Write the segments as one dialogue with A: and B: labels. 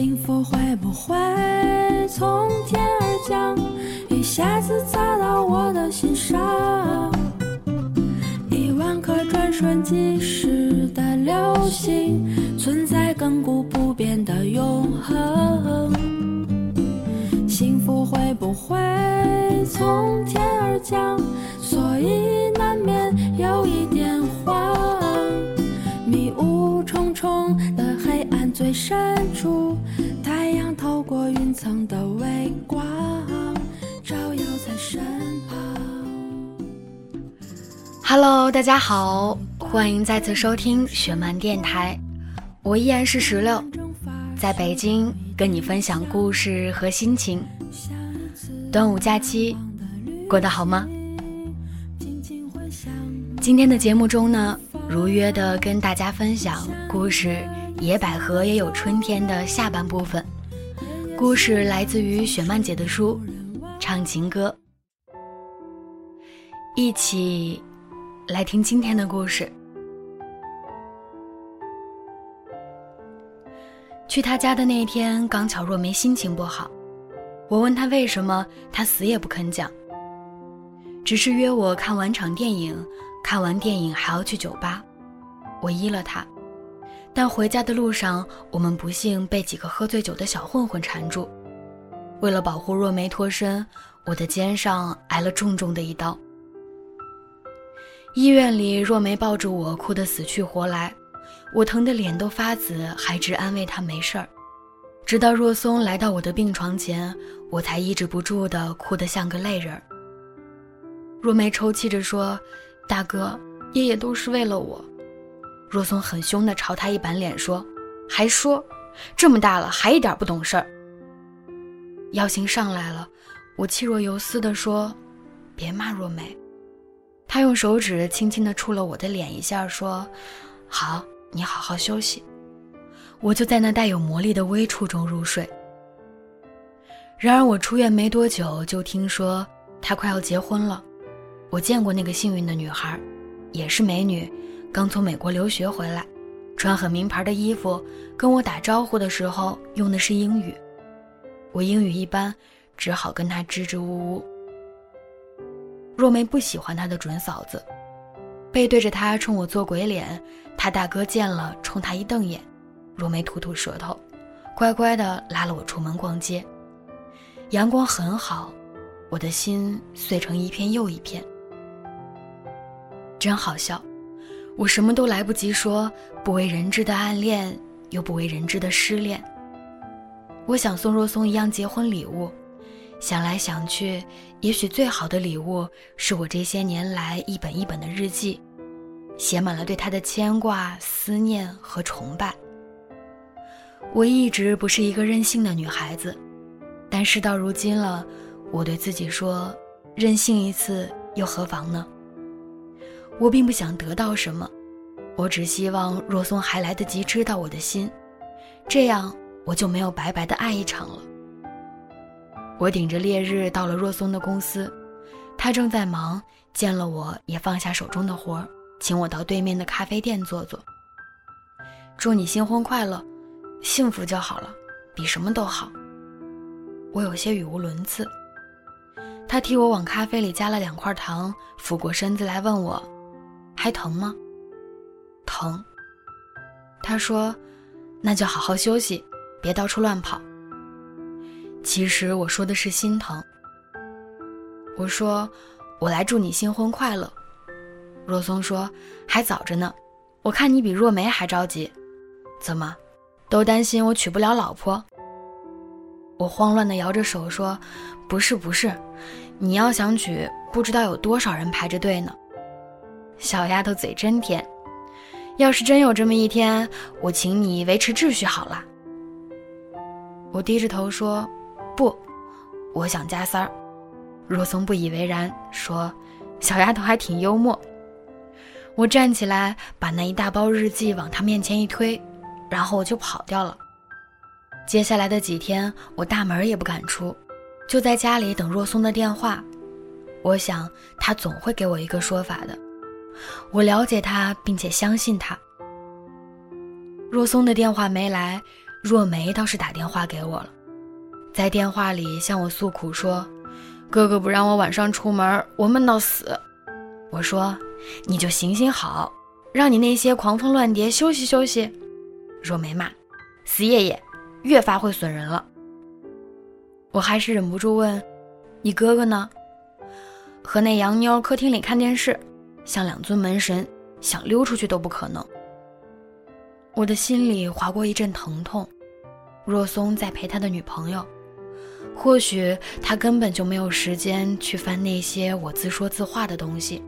A: 幸福会不会从天而降，一下子砸到我的心上？一万颗转瞬即逝的流星，存在亘古不变的永恒。幸福会不会从天而降？所以层的微光，照耀在身旁。
B: Hello，大家好，欢迎再次收听雪漫电台，我依然是石榴，在北京跟你分享故事和心情。端午假期过得好吗？今天的节目中呢，如约的跟大家分享故事《野百合也有春天》的下半部分。故事来自于雪曼姐的书《唱情歌》，一起来听今天的故事。去他家的那天，刚巧若梅心情不好，我问他为什么，他死也不肯讲，只是约我看完场电影，看完电影还要去酒吧，我依了他。但回家的路上，我们不幸被几个喝醉酒的小混混缠住。为了保护若梅脱身，我的肩上挨了重重的一刀。医院里，若梅抱着我，哭得死去活来，我疼得脸都发紫，还直安慰她没事儿。直到若松来到我的病床前，我才抑制不住的哭得像个泪人儿。若梅抽泣着说：“大哥，夜夜都是为了我。”若松很凶地朝他一板脸说：“还说，这么大了还一点不懂事儿。”药性上来了，我气若游丝地说：“别骂若梅。”他用手指轻轻地触了我的脸一下，说：“好，你好好休息。”我就在那带有魔力的微触中入睡。然而我出院没多久，就听说他快要结婚了。我见过那个幸运的女孩，也是美女，刚从美国留学回来，穿很名牌的衣服，跟我打招呼的时候用的是英语。我英语一般，只好跟他支支吾吾。若梅不喜欢她的准嫂子，背对着他冲我做鬼脸，她大哥见了冲他一瞪眼。若梅吐吐舌头，乖乖的拉了我出门逛街。阳光很好，我的心碎成一片又一片。真好笑，我什么都来不及说，不为人知的暗恋，又不为人知的失恋。我想送若松一样结婚礼物，想来想去，也许最好的礼物是我这些年来一本一本的日记，写满了对他的牵挂、思念和崇拜。我一直不是一个任性的女孩子，但事到如今了，我对自己说，任性一次又何妨呢？我并不想得到什么，我只希望若松还来得及知道我的心，这样我就没有白白的爱一场了。我顶着烈日到了若松的公司，他正在忙，见了我也放下手中的活儿，请我到对面的咖啡店坐坐。祝你新婚快乐！幸福就好了，比什么都好。我有些语无伦次。他替我往咖啡里加了两块糖，俯过身子来问我：“还疼吗？”疼。他说：“那就好好休息，别到处乱跑。”其实我说的是心疼。我说：“我来祝你新婚快乐。”若松说：“还早着呢，我看你比若梅还着急，怎么？”都担心我娶不了老婆。我慌乱地摇着手说：“不是不是，你要想娶，不知道有多少人排着队呢。”小丫头嘴真甜，要是真有这么一天，我请你维持秩序好了。我低着头说：“不，我想加三儿。”若松不以为然，说：“小丫头还挺幽默。”我站起来，把那一大包日记往她面前一推。然后我就跑掉了。接下来的几天，我大门也不敢出，就在家里等若松的电话。我想他总会给我一个说法的。我了解他，并且相信他。若松的电话没来，若梅倒是打电话给我了，在电话里向我诉苦说：“哥哥不让我晚上出门，我闷到死。”我说：“你就行行好，让你那些狂蜂乱蝶休息休息。”若梅骂：“死爷爷，越发会损人了。”我还是忍不住问：“你哥哥呢？”和那洋妞客厅里看电视，像两尊门神，想溜出去都不可能。我的心里划过一阵疼痛。若松在陪他的女朋友，或许他根本就没有时间去翻那些我自说自话的东西。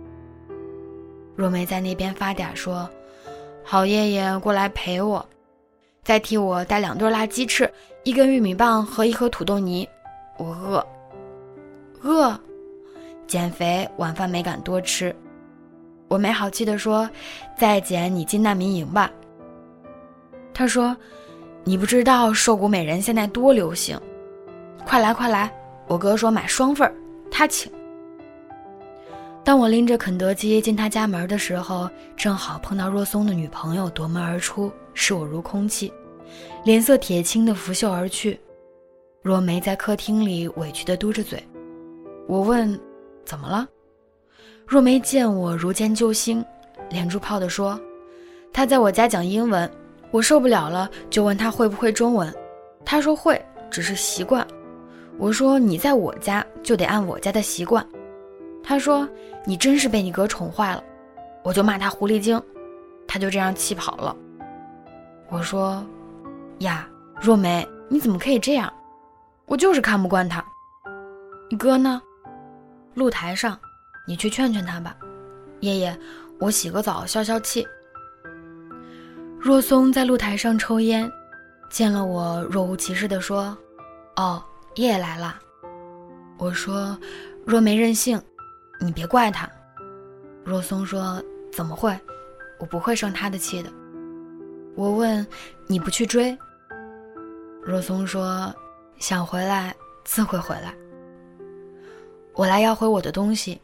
B: 若梅在那边发嗲说：“好爷爷过来陪我，再替我带两对辣鸡翅，一根玉米棒和一盒土豆泥。我饿，饿。”减肥，晚饭没敢多吃。我没好气地说：“再捡，你进难民营吧。”他说：“你不知道瘦骨美人现在多流行，快来快来！我哥说买双份儿，他请。”当我拎着肯德基进他家门的时候，正好碰到若松的女朋友夺门而出，视我如空气，脸色铁青的拂袖而去。若梅在客厅里委屈地嘟着嘴。我问。怎么了？若梅见我如见救星，连珠炮地说：“他在我家讲英文，我受不了了，就问他会不会中文。他说会，只是习惯。我说你在我家就得按我家的习惯。他说你真是被你哥宠坏了，我就骂他狐狸精，他就这样气跑了。我说呀，若梅，你怎么可以这样？我就是看不惯他。你哥呢？”露台上，你去劝劝他吧，爷爷，我洗个澡消消气。若松在露台上抽烟，见了我，若无其事地说：“哦，爷爷来了。”我说：“若没任性，你别怪他。”若松说：“怎么会？我不会生他的气的。”我问：“你不去追？”若松说：“想回来，自会回来。”我来要回我的东西，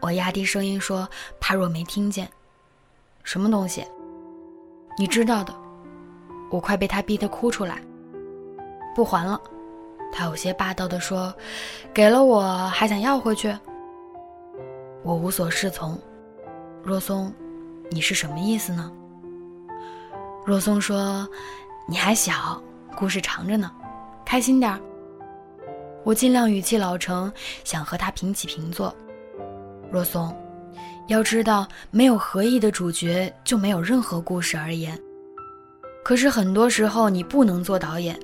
B: 我压低声音说，怕若没听见。什么东西？你知道的。我快被他逼得哭出来。不还了，他有些霸道地说，给了我还想要回去。我无所适从。若松，你是什么意思呢？若松说，你还小，故事长着呢，开心点儿。我尽量语气老成，想和他平起平坐。若松，要知道，没有合意的主角，就没有任何故事而言。可是很多时候，你不能做导演，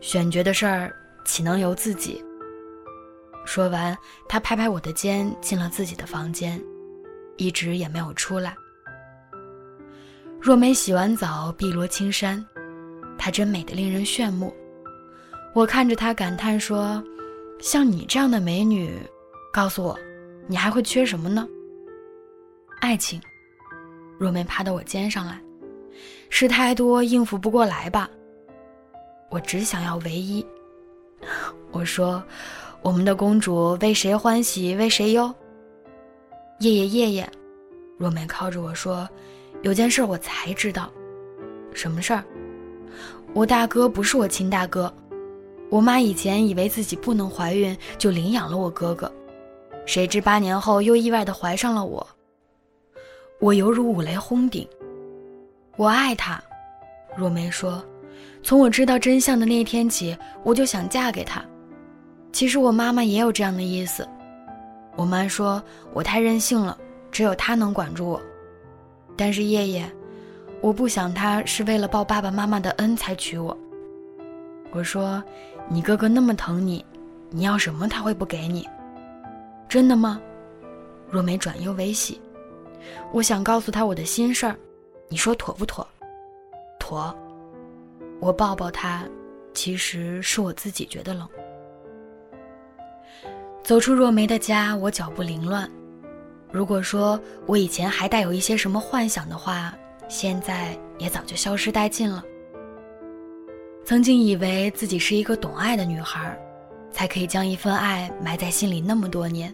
B: 选角的事儿岂能由自己？说完，他拍拍我的肩，进了自己的房间，一直也没有出来。若梅洗完澡，碧罗青山，她真美得令人炫目。我看着她感叹说：“像你这样的美女，告诉我，你还会缺什么呢？”爱情。若梅趴到我肩上来，事太多应付不过来吧？我只想要唯一。我说：“我们的公主为谁欢喜为谁忧？”夜夜夜夜，若梅靠着我说：“有件事我才知道，什么事儿？我大哥不是我亲大哥。”我妈以前以为自己不能怀孕，就领养了我哥哥，谁知八年后又意外的怀上了我。我犹如五雷轰顶。我爱他，若梅说，从我知道真相的那一天起，我就想嫁给他。其实我妈妈也有这样的意思。我妈说我太任性了，只有他能管住我。但是叶叶，我不想他是为了报爸爸妈妈的恩才娶我。我说。你哥哥那么疼你，你要什么他会不给你？真的吗？若梅转忧为喜，我想告诉他我的心事儿，你说妥不妥？妥。我抱抱他，其实是我自己觉得冷。走出若梅的家，我脚步凌乱。如果说我以前还带有一些什么幻想的话，现在也早就消失殆尽了。曾经以为自己是一个懂爱的女孩，才可以将一份爱埋在心里那么多年，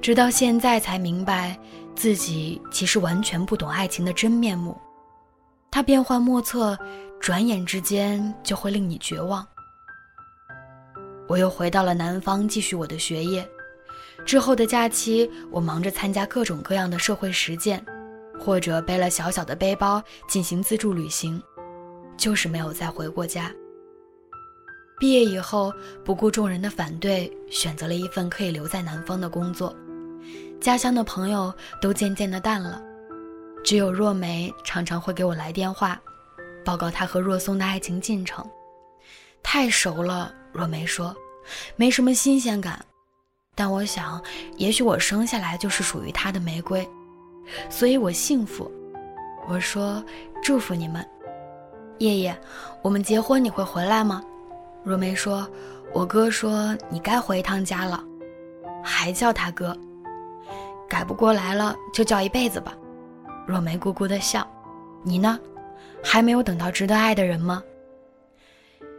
B: 直到现在才明白，自己其实完全不懂爱情的真面目。它变幻莫测，转眼之间就会令你绝望。我又回到了南方，继续我的学业。之后的假期，我忙着参加各种各样的社会实践，或者背了小小的背包进行自助旅行，就是没有再回过家。毕业以后，不顾众人的反对，选择了一份可以留在南方的工作。家乡的朋友都渐渐的淡了，只有若梅常常会给我来电话，报告她和若松的爱情进程。太熟了，若梅说，没什么新鲜感。但我想，也许我生下来就是属于他的玫瑰，所以我幸福。我说，祝福你们，叶叶，我们结婚你会回来吗？若梅说：“我哥说你该回一趟家了，还叫他哥，改不过来了就叫一辈子吧。”若梅咕咕的笑。你呢？还没有等到值得爱的人吗？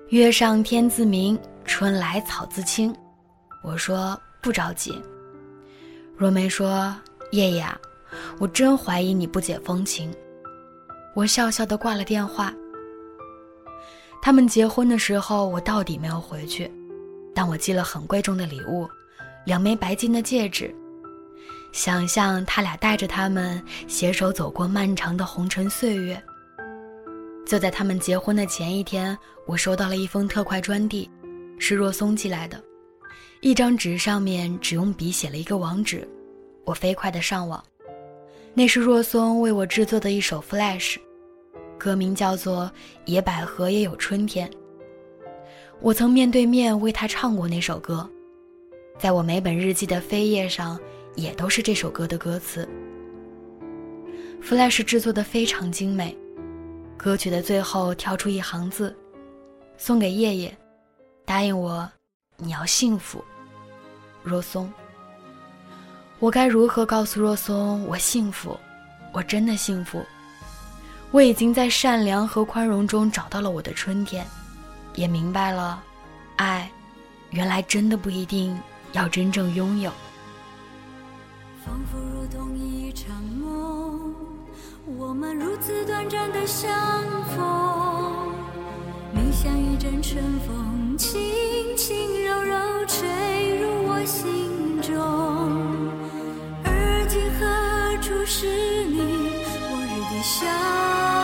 B: 月上天自明，春来草自青。我说不着急。若梅说：“叶叶，我真怀疑你不解风情。”我笑笑的挂了电话。他们结婚的时候，我到底没有回去，但我寄了很贵重的礼物，两枚白金的戒指。想象他俩带着他们携手走过漫长的红尘岁月。就在他们结婚的前一天，我收到了一封特快专递，是若松寄来的，一张纸上面只用笔写了一个网址，我飞快的上网，那是若松为我制作的一首 Flash。歌名叫做《野百合也有春天》。我曾面对面为他唱过那首歌，在我每本日记的扉页上也都是这首歌的歌词。Flash 制作的非常精美，歌曲的最后跳出一行字：“送给叶叶，答应我，你要幸福。”若松。我该如何告诉若松我幸福？我真的幸福。我已经在善良和宽容中找到了我的春天，也明白了，爱，原来真的不一定要真正拥有。
A: 仿佛如同一场梦，我们如此短暂的相逢，你像一阵春风，轻轻柔柔吹入我心中。而今何处是你往日的笑？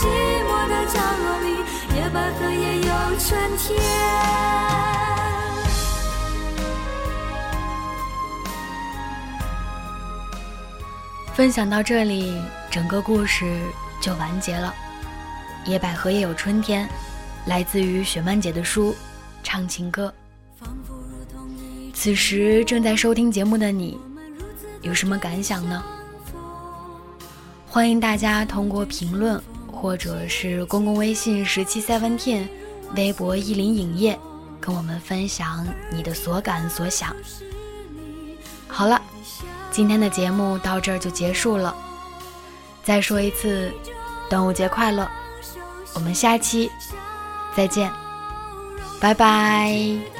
A: 寂寞的角落里，野百合也有春天
B: 分享到这里，整个故事就完结了。野百合也有春天，来自于雪漫姐的书《唱情歌》。此时正在收听节目的你，有什么感想呢？欢迎大家通过评论，或者是公共微信十七 seventeen，微博意林影业，跟我们分享你的所感所想。好了。今天的节目到这儿就结束了，再说一次，端午节快乐！我们下期再见，拜拜。